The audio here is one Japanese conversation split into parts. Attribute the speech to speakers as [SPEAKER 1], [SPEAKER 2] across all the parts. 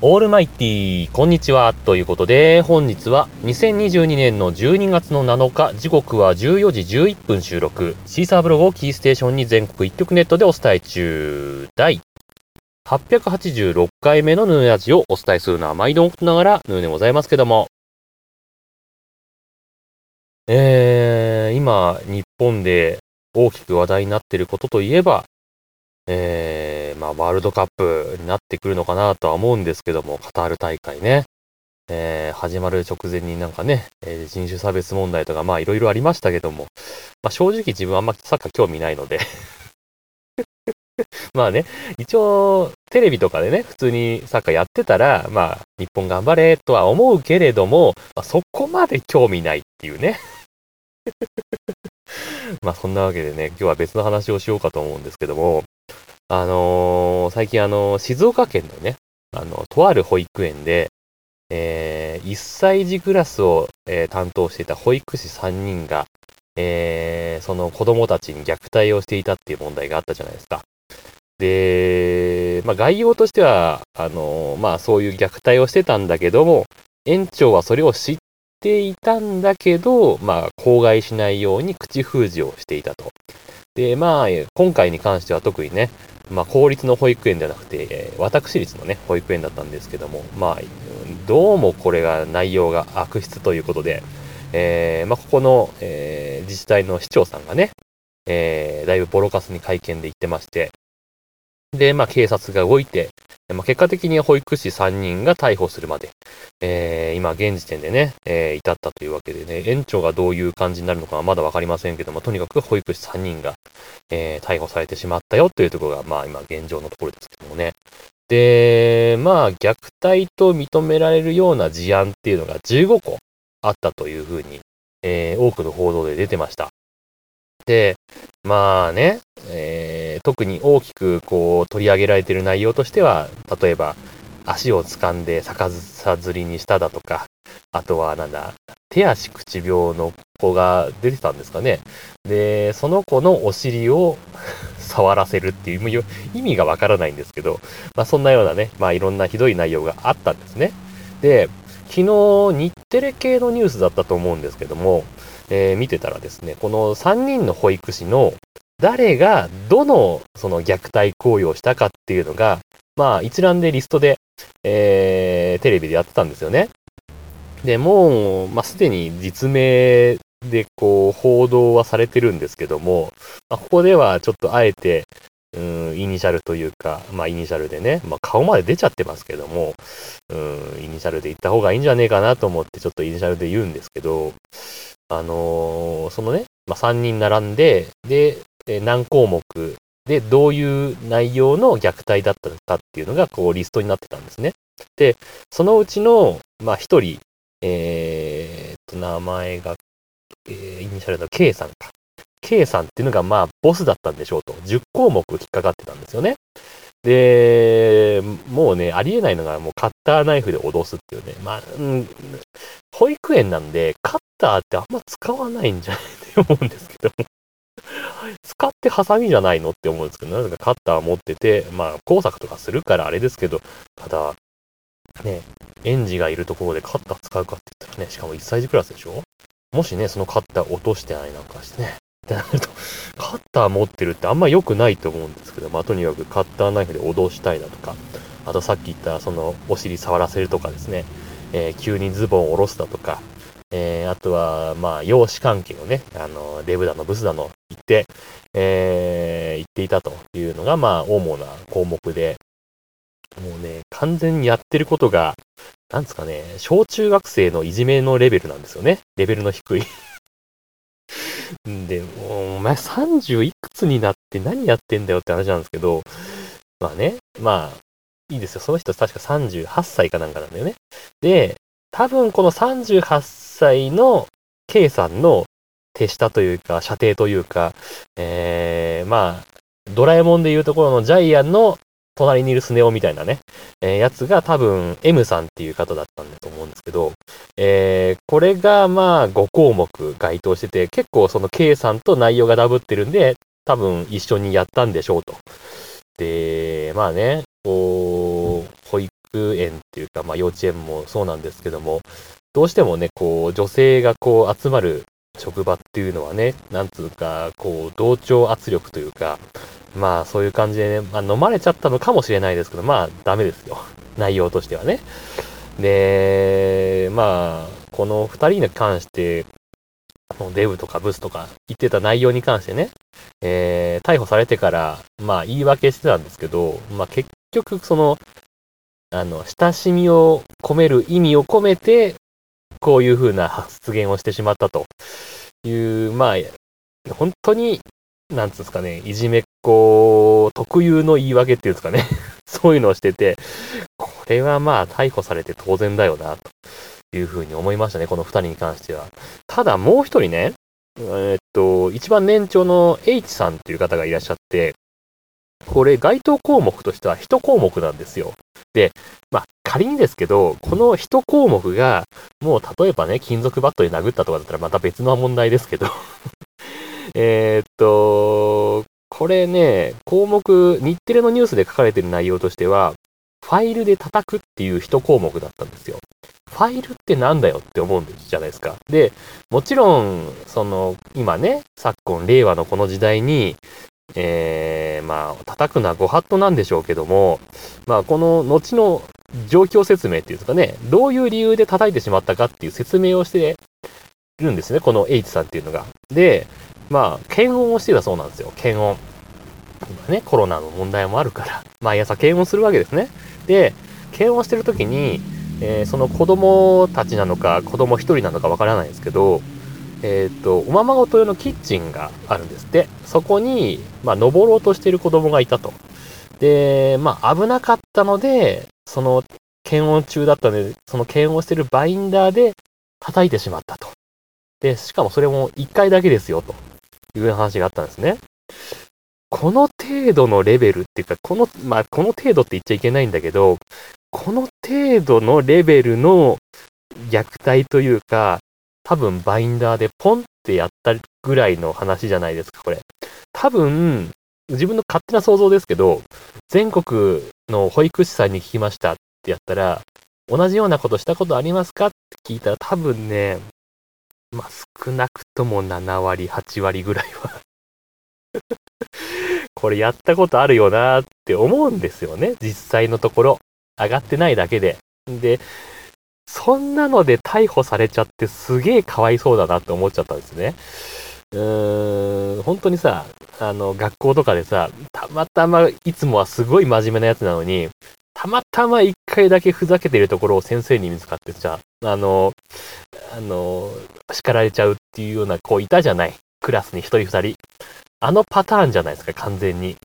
[SPEAKER 1] オールマイティー、こんにちは。ということで、本日は2022年の12月の7日、時刻は14時11分収録、シーサーブログをキーステーションに全国一曲ネットでお伝え中、第886回目のヌーラジをお伝えするのは毎度のことながらヌーでございますけども、えー、今、日本で大きく話題になっていることといえば、えー、まあ、ワールドカップになってくるのかなとは思うんですけども、カタール大会ね、えー、始まる直前になんかね、えー、人種差別問題とか、まあ、いろいろありましたけども、まあ、正直自分あんまサッカー興味ないので。まあね、一応、テレビとかでね、普通にサッカーやってたら、まあ、日本頑張れとは思うけれども、まあ、そこまで興味ないっていうね。まあ、そんなわけでね、今日は別の話をしようかと思うんですけども、あのー、最近あのー、静岡県のね、あの、とある保育園で、えー、1歳児クラスを、えー、担当していた保育士3人が、えー、その子供たちに虐待をしていたっていう問題があったじゃないですか。で、まあ、概要としては、あのまあ、そういう虐待をしてたんだけども、園長はそれを知っていたんだけど、まあ、口外しないように口封じをしていたと。で、まあ、今回に関しては特にね、まあ、公立の保育園ではなくて、えー私立のね、保育園だったんですけども、まあ、どうもこれが内容が悪質ということで、えー、まあ、ここの、えー、自治体の市長さんがね、えー、だいぶボロカスに会見で言ってまして、で、まあ、警察が動いて、まあ、結果的に保育士3人が逮捕するまで、えー、今、現時点でね、えー、至ったというわけでね、園長がどういう感じになるのかはまだわかりませんけども、とにかく保育士3人が、えー、逮捕されてしまったよというところが、まあ、今、現状のところですけどもね。で、まあ、虐待と認められるような事案っていうのが15個あったというふうに、えー、多くの報道で出てました。で、まあね、えー、特に大きくこう取り上げられている内容としては、例えば足を掴んで逆さずりにしただとか、あとはなんだ、手足口病の子が出てたんですかね。で、その子のお尻を 触らせるっていう意味がわからないんですけど、まあそんなようなね、まあいろんなひどい内容があったんですね。で、昨日日テレ系のニュースだったと思うんですけども、えー、見てたらですね、この3人の保育士の誰がどのその虐待行為をしたかっていうのが、まあ一覧でリストで、えー、テレビでやってたんですよね。で、もう、まあすでに実名でこう報道はされてるんですけども、まあ、ここではちょっとあえて、うん、イニシャルというか、まあイニシャルでね、まあ顔まで出ちゃってますけども、うん、イニシャルで言った方がいいんじゃねえかなと思ってちょっとイニシャルで言うんですけど、あのー、そのね、まあ、3人並んで、で、何項目でどういう内容の虐待だったのかっていうのが、こう、リストになってたんですね。で、そのうちの、まあ、1人、えー、と、名前が、えー、イニシャルの K さんか。K さんっていうのが、まあ、ボスだったんでしょうと。10項目引っかかってたんですよね。で、もうね、ありえないのが、もうカッターナイフで脅すっていうね。まあ、うん、保育園なんで、カッターってあんま使わないんじゃないって思うんですけども。使ってハサミじゃないのって思うんですけど、なぜかカッター持ってて、まあ、工作とかするからあれですけど、ただ、ね、園児がいるところでカッター使うかって言ったらね、しかも1歳児クラスでしょ？もしね、そのカッター落としてないなんかしてね、ってなると、カッター持ってるってあんま良くないと思うんですけど、まあとにかくカッターナイフで脅したいだとか、あとさっき言ったそのお尻触らせるとかですね、えー、急にズボンを下ろすだとか、えー、あとは、まあ、容姿関係をね、あの、デブだの、ブスだの言って、えー、言っていたというのが、まあ、主な項目で、もうね、完全にやってることが、なんですかね、小中学生のいじめのレベルなんですよね。レベルの低いで、もう、お前30いくつになって何やってんだよって話なんですけど、まあね、まあ、いいですよ。その人確か38歳かなんかなんだよね。で、多分この38歳の K さんの手下というか、射程というか、えー、まあ、ドラえもんでいうところのジャイアンの隣にいるスネ夫みたいなね、えー、やつが多分 M さんっていう方だったんだと思うんですけど、えー、これがまあ5項目該当してて、結構その K さんと内容がダブってるんで、多分一緒にやったんでしょうと。で、まあね、こう、園っていうか、まあ幼稚園もそうなんですけども、どうしてもね、こう、女性がこう集まる職場っていうのはね、なんつうか、こう、同調圧力というか、まあそういう感じでね、まあ飲まれちゃったのかもしれないですけど、まあダメですよ。内容としてはね。で、まあ、この二人に関して、デブとかブスとか言ってた内容に関してね、えー、逮捕されてから、まあ言い訳してたんですけど、まあ結局その、あの、親しみを込める意味を込めて、こういう風な発言をしてしまったという、まあ、本当に、なんつうんですかね、いじめっ子特有の言い訳っていうんですかね、そういうのをしてて、これはまあ逮捕されて当然だよな、というふうに思いましたね、この二人に関しては。ただもう一人ね、えー、っと、一番年長の H さんっていう方がいらっしゃって、これ該当項目としては1項目なんですよ。で、まあ仮にですけど、この1項目が、もう例えばね、金属バットで殴ったとかだったらまた別の問題ですけど えっと、これね、項目、日テレのニュースで書かれてる内容としては、ファイルで叩くっていう1項目だったんですよ。ファイルってなんだよって思うんですじゃないですか。で、もちろん、その、今ね、昨今、令和のこの時代に、えー、まあ、叩くのはご法度なんでしょうけども、まあ、この後の状況説明っていうかね、どういう理由で叩いてしまったかっていう説明をしてるんですね、この H さんっていうのが。で、まあ、検温をしてたそうなんですよ、検温。今ね、コロナの問題もあるから、毎朝検温するわけですね。で、検温してる時に、えー、その子供たちなのか、子供一人なのかわからないですけど、えっ、と、おままごと用のキッチンがあるんですって。そこに、まあ、登ろうとしている子供がいたと。で、まあ、危なかったので、その、検温中だったので、その検温してるバインダーで叩いてしまったと。で、しかもそれも1回だけですよ、という話があったんですね。この程度のレベルっていうか、この、まあ、この程度って言っちゃいけないんだけど、この程度のレベルの虐待というか、多分バインダーでポンってやったぐらいの話じゃないですか、これ。多分、自分の勝手な想像ですけど、全国の保育士さんに聞きましたってやったら、同じようなことしたことありますかって聞いたら多分ね、まあ、少なくとも7割、8割ぐらいは これやったことあるよなって思うんですよね、実際のところ。上がってないだけで。で、そんなので逮捕されちゃってすげえかわいそうだなって思っちゃったんですね。うーん、本当にさ、あの、学校とかでさ、たまたま、いつもはすごい真面目なやつなのに、たまたま一回だけふざけてるところを先生に見つかってさ、あの、あの、叱られちゃうっていうような子いたじゃない。クラスに一人二人。あのパターンじゃないですか、完全に。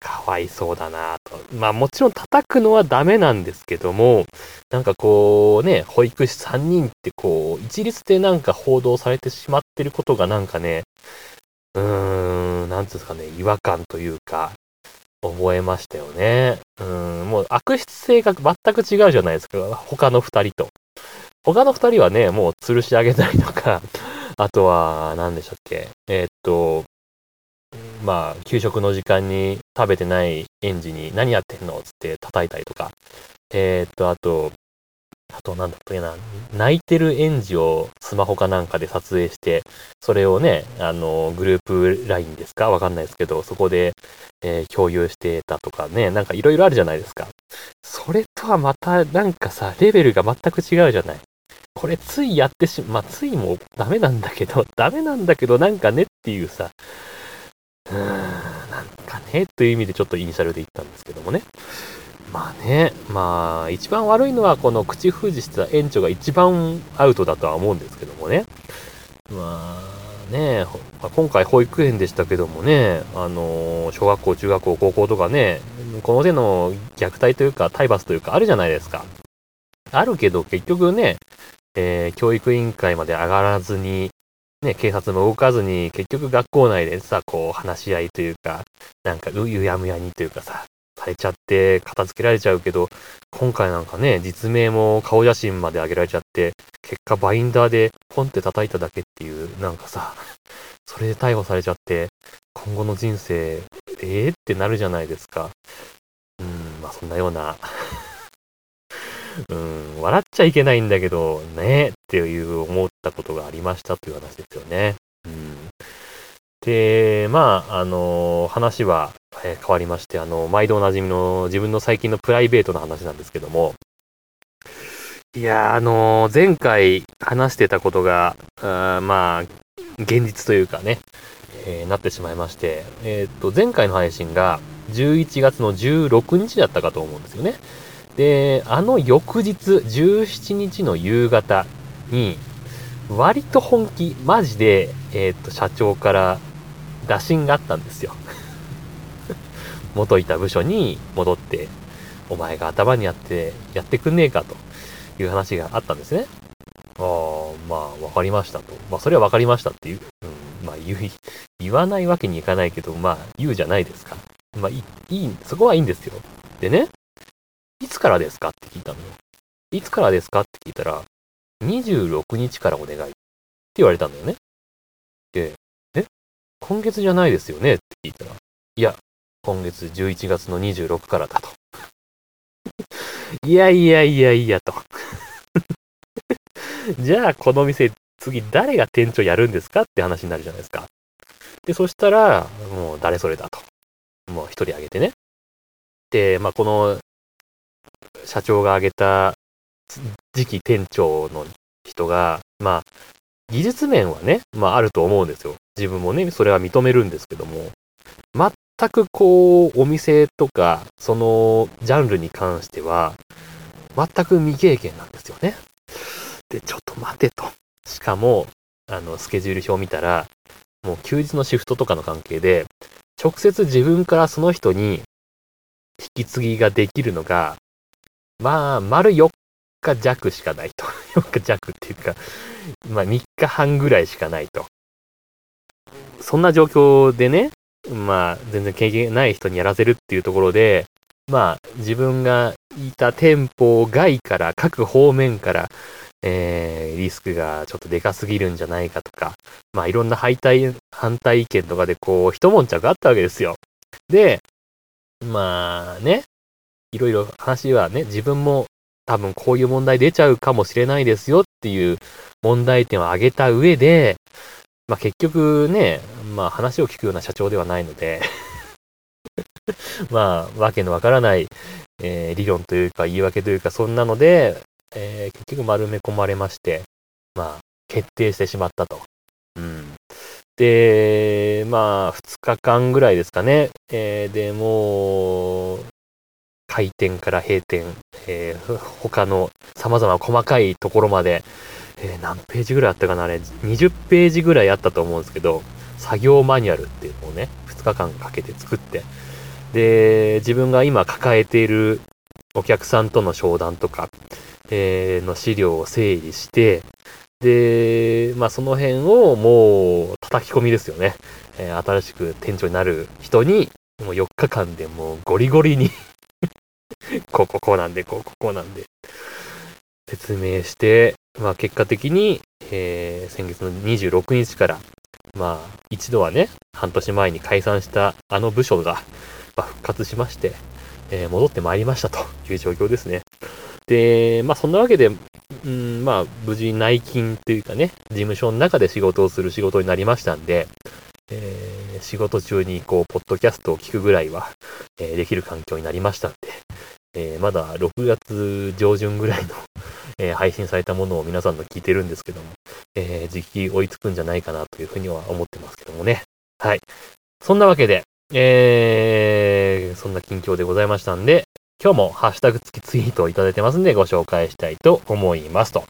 [SPEAKER 1] かわいそうだなと。まあもちろん叩くのはダメなんですけども、なんかこうね、保育士3人ってこう、一律でなんか報道されてしまってることがなんかね、うーん、なんつうんですかね、違和感というか、覚えましたよね。うん、もう悪質性が全く違うじゃないですか、他の2人と。他の2人はね、もう吊るし上げたりとか、あとは、何でしたっけ、えー、っと、まあ、給食の時間に食べてない園児に何やってんのつって叩いたりとか。えー、っと、あと、あと、なんだっけな、泣いてる園児をスマホかなんかで撮影して、それをね、あの、グループ LINE ですか？わかんないですけど、そこで、えー、共有してたとかね、なんかいろいろあるじゃないですか。それとはまた、なんかさ、レベルが全く違うじゃない。これついやってし、まあ、ついもダメなんだけど、ダメなんだけど、なんかねっていうさ、うん、なんかね、という意味でちょっとイニシャルで言ったんですけどもね。まあね、まあ、一番悪いのはこの口封じしてた園長が一番アウトだとは思うんですけどもね。まあね、今回保育園でしたけどもね、あの、小学校、中学校、高校とかね、この手の虐待というか体罰というかあるじゃないですか。あるけど結局ね、えー、教育委員会まで上がらずに、ね、警察も動かずに、結局学校内でさ、こう、話し合いというか、なんか、うやむやにというかさ、されちゃって、片付けられちゃうけど、今回なんかね、実名も顔写真まで上げられちゃって、結果バインダーでポンって叩いただけっていう、なんかさ、それで逮捕されちゃって、今後の人生、ええー、ってなるじゃないですか。うん、まあそんなようなうん、笑っちゃいけないんだけど、ね、っていう思ったことがありましたという話ですよね。うん。で、まあ、あの話は、え変わりまして、あの、毎度おなじみの自分の最近のプライベートな話なんですけども、いやあの前回話してたことが、あまあ、現実というかね、えー、なってしまいまして、えっ、と、前回の配信が11月の16日だったかと思うんですよね。で、あの翌日、17日の夕方に、割と本気、マジで、えっ、と、社長から打診があったんですよ。元いた部署に戻って、お前が頭にやって、やってくんねえかという話があったんですね。ああ、まあ、わかりましたと。まあ、それはわかりましたっていう、うん、まあ、言う言わないわけにいかないけど、まあ、言うじゃないですか。まあ、いい、そこはいいんですよ。でね、いつからですか？って聞いたのよ。いつからですか？って聞いたら、26日からお願いって言われたんだよね。で、え？今月じゃないですよね？って聞いたら、いや、今月11月の26からだと。いやいやいやいやと。じゃあこの店次誰が店長やるんですか？って話になるじゃないですか。で、そしたら、もう誰それだと。もう一人挙げてね。で、まあこの社長が挙げた次期店長の人が、まあ技術面はね、まああると思うんですよ。自分もね、それは認めるんですけども、全くこう、お店とか、そのジャンルに関しては、全く未経験なんですよね。で、ちょっと待てと。しかも、あの、スケジュール表見たら、もう休日のシフトとかの関係で、直接自分からその人に引き継ぎができるのが、まあ、丸4日弱しかないと。4日弱っていうか、まあ3日半ぐらいしかないと。そんな状況でね、まあ、全然経験ない人にやらせるっていうところで、まあ、自分がいた店舗外から各方面から、えー、リスクがちょっとでかすぎるんじゃないかとか、まあいろんな反対、反対意見とかでこう、一悶着あったわけですよ。で、まあね、いろいろ話はね、自分も多分こういう問題出ちゃうかもしれないですよっていう問題点を挙げた上で、まあ結局ね、まあ話を聞くような社長ではないので まあ、わけのわからない、えー、理論というか言い訳というか、そんなので、えー、結局丸め込まれまして、まあ、決定してしまったと。うん。で、まあ、2日間ぐらいですかね。えー、で、も、開店から閉店、えー、他の様々細かいところまで、えー、何ページぐらいあったかなあれ、20ページぐらいあったと思うんですけど、作業マニュアルっていうのをね、2日間かけて作って、で、自分が今抱えているお客さんとの商談とか、えー、の資料を整理して、で、まあその辺をもう叩き込みですよね。えー、新しく店長になる人に、もう4日間でもうゴリゴリに こうこうこうなんで、こうこうこうなんで、説明して、まあ結果的に、えー、先月の26日から、まあ一度はね、半年前に解散したあの部署が、まあ、復活しまして、えー、戻ってまいりましたという状況ですね。で、まあそんなわけで、うん、まあ無事内勤というかね、事務所の中で仕事をする仕事になりましたんで、えー、仕事中にこう、ポッドキャストを聞くぐらいは、えー、できる環境になりましたんで、えー、まだ6月上旬ぐらいの え配信されたものを皆さんの聞いてるんですけども、えー、時期追いつくんじゃないかなというふうには思ってますけどもね。はい。そんなわけで、えー、そんな近況でございましたんで、今日もハッシュタグ付きツイートをいただいてますんでご紹介したいと思います。と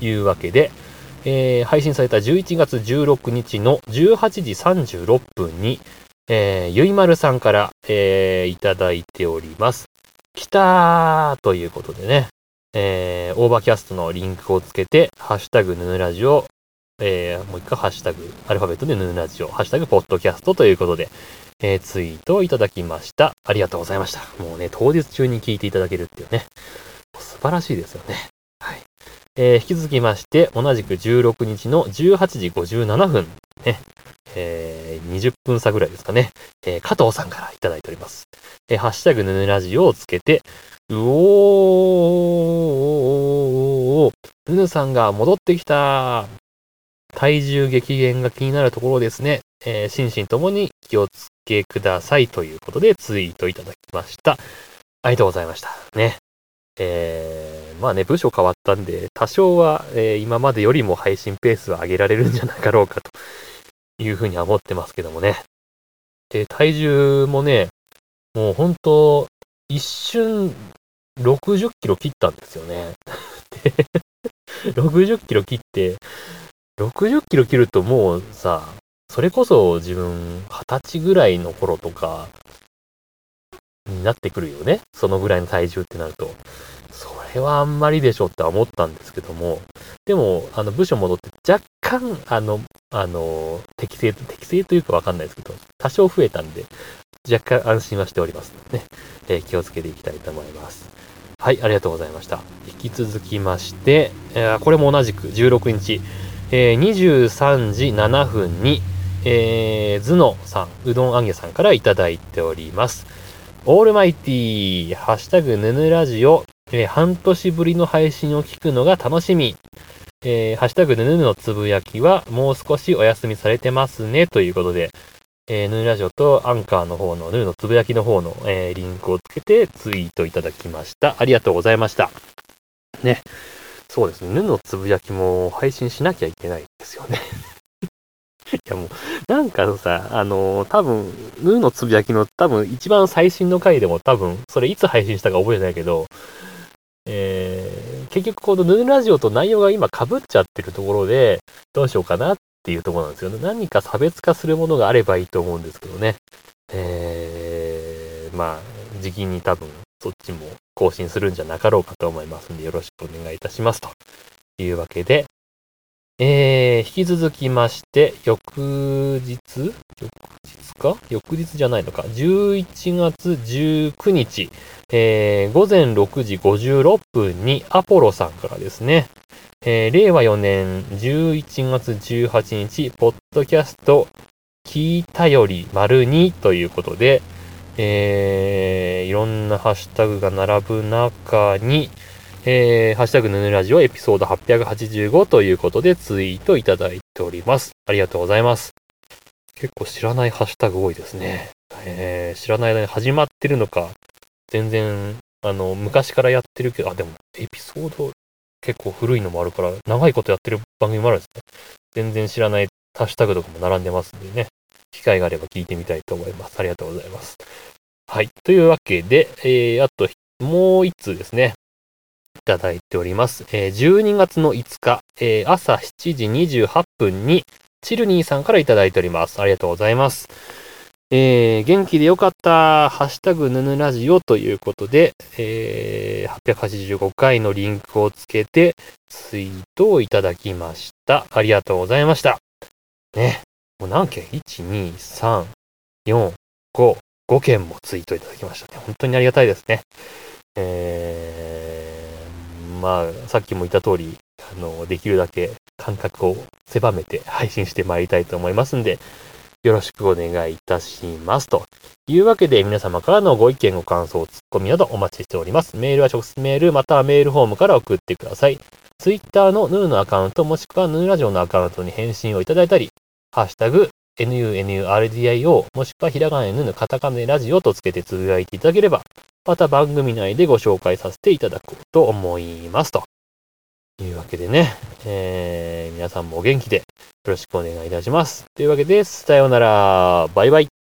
[SPEAKER 1] いうわけで、えー、配信された11月16日の18時36分に、えー、ゆいまるさんから、えー、いただいております。来たーということでね、えー、オーバーキャストのリンクをつけて、ハッシュタグヌヌラジオ、えー、もう一回ハッシュタグ、アルファベットでヌヌラジオ、ハッシュタグポッドキャストということで、えー、ツイートをいただきました。ありがとうございました。もうね、当日中に聞いていただけるっていうね、素晴らしいですよね。はい。えー、引き続きまして、同じく16日の18時57分、ね、えー、20分差ぐらいですかね、えー、加藤さんからいただいております。えー、ハッシュタグヌヌラジオをつけて、うおーヌヌさんが戻ってきた体重激減が気になるところですね。えー、心身ともに気をつけくださいということでツイートいただきました。ありがとうございました。ね。えー、まあね、部署変わったんで、多少は、えー、今までよりも配信ペースは上げられるんじゃなかろうかというふうには思ってますけどもね。で、体重もね、もう本当一瞬60キロ切ったんですよね。で、60キロ切って、60キロ切るともうさ、それこそ自分二十歳ぐらいの頃とかになってくるよね。そのぐらいの体重ってなると。れはあんまりでしょって思ったんですけども、でも、あの、部署戻って若干、あの、あの、適正、適正というかわかんないですけど、多少増えたんで、若干安心はしておりますので、ね、えー、気をつけていきたいと思います。はい、ありがとうございました。引き続きまして、えー、これも同じく16日、えー、23時7分に、えー、ズノさん、うどんあげさんからいただいております。オールマイティー、ハッシュタグヌヌラジオ、えー、半年ぶりの配信を聞くのが楽しみ。えー、ハッシュタグヌヌのつぶやきはもう少しお休みされてますね。ということで、えー、ヌーラジオとアンカーの方のヌーのつぶやきの方の、えー、リンクをつけてツイートいただきました。ありがとうございました。ね。そうですね。ヌーのつぶやきも配信しなきゃいけないですよね。いやもう、なんかさ、あのー、多分、ヌーのつぶやきの多分一番最新の回でも多分、それいつ配信したか覚えてないけど、えー、結局このヌーラジオと内容が今被っちゃってるところで、どうしようかなっていうところなんですよね。何か差別化するものがあればいいと思うんですけどね。えー、まあ、時期に多分そっちも更新するんじゃなかろうかと思いますんで、よろしくお願いいたします。というわけで、えー、引き続きまして、翌日？翌日か？翌日じゃないのか。11月19日、えー、午前6時56分にアポロさんからですね、えー、令和4年11月18日、ポッドキャスト聞いたより丸2ということで、えー、いろんなハッシュタグが並ぶ中に、えー、ハッシュタグヌヌラジオエピソード885ということでツイートいただいております。ありがとうございます。結構知らないハッシュタグ多いですね。えー、知らない間に始まってるのか、全然、あの、昔からやってるけど、あ、でも、エピソード結構古いのもあるから、長いことやってる番組もあるんですね。全然知らないハッシュタグとかも並んでますんでね。機会があれば聞いてみたいと思います。ありがとうございます。はい。というわけで、えー、あと、もう一通ですね。ただいております。えー、12月の5日、えー、朝7時28分に、チルニーさんからいただいております。ありがとうございます。えー、元気でよかった、ハッシュタグヌヌラジオということで、えー、885回のリンクをつけてツイートをいただきました。ありがとうございました。ね、もう何件 ?1、2、3、4、5、5件もツイートいただきましたね。本当にありがたいですね。えー、まあ、さっきも言った通り、あの、できるだけ感覚を狭めて配信してまいりたいと思いますんで、よろしくお願いいたします。というわけで、皆様からのご意見、ご感想、ツッコミなどお待ちしております。メールは直接メール、またはメールフォームから送ってください。ツイッターのヌーのアカウント、もしくはヌーラジオのアカウントに返信をいただいたり、ハッシュタグ、NUNURDIO、もしくはひらがなでヌーカタカナでラジオとつけてつぶやいていただければ、また番組内でご紹介させていただこうと思います。というわけでね、えー、皆さんもお元気でよろしくお願いいたします。というわけです、さようなら。バイバイ。